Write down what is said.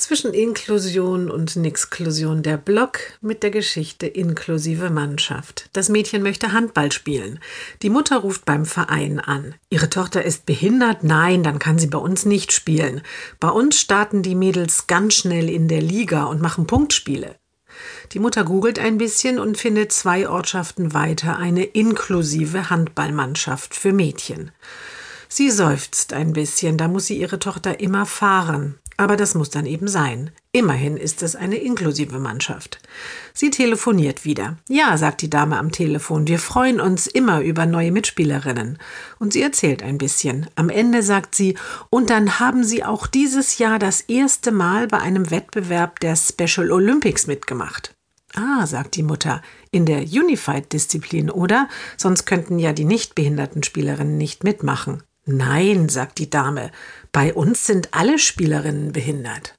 Zwischen Inklusion und Nixklusion der Block mit der Geschichte inklusive Mannschaft. Das Mädchen möchte Handball spielen. Die Mutter ruft beim Verein an. Ihre Tochter ist behindert? Nein, dann kann sie bei uns nicht spielen. Bei uns starten die Mädels ganz schnell in der Liga und machen Punktspiele. Die Mutter googelt ein bisschen und findet zwei Ortschaften weiter eine inklusive Handballmannschaft für Mädchen. Sie seufzt ein bisschen, da muss sie ihre Tochter immer fahren. Aber das muss dann eben sein. Immerhin ist es eine inklusive Mannschaft. Sie telefoniert wieder. Ja, sagt die Dame am Telefon, wir freuen uns immer über neue Mitspielerinnen. Und sie erzählt ein bisschen. Am Ende sagt sie, und dann haben sie auch dieses Jahr das erste Mal bei einem Wettbewerb der Special Olympics mitgemacht. Ah, sagt die Mutter, in der Unified-Disziplin, oder? Sonst könnten ja die nichtbehinderten Spielerinnen nicht mitmachen. Nein, sagt die Dame, bei uns sind alle Spielerinnen behindert.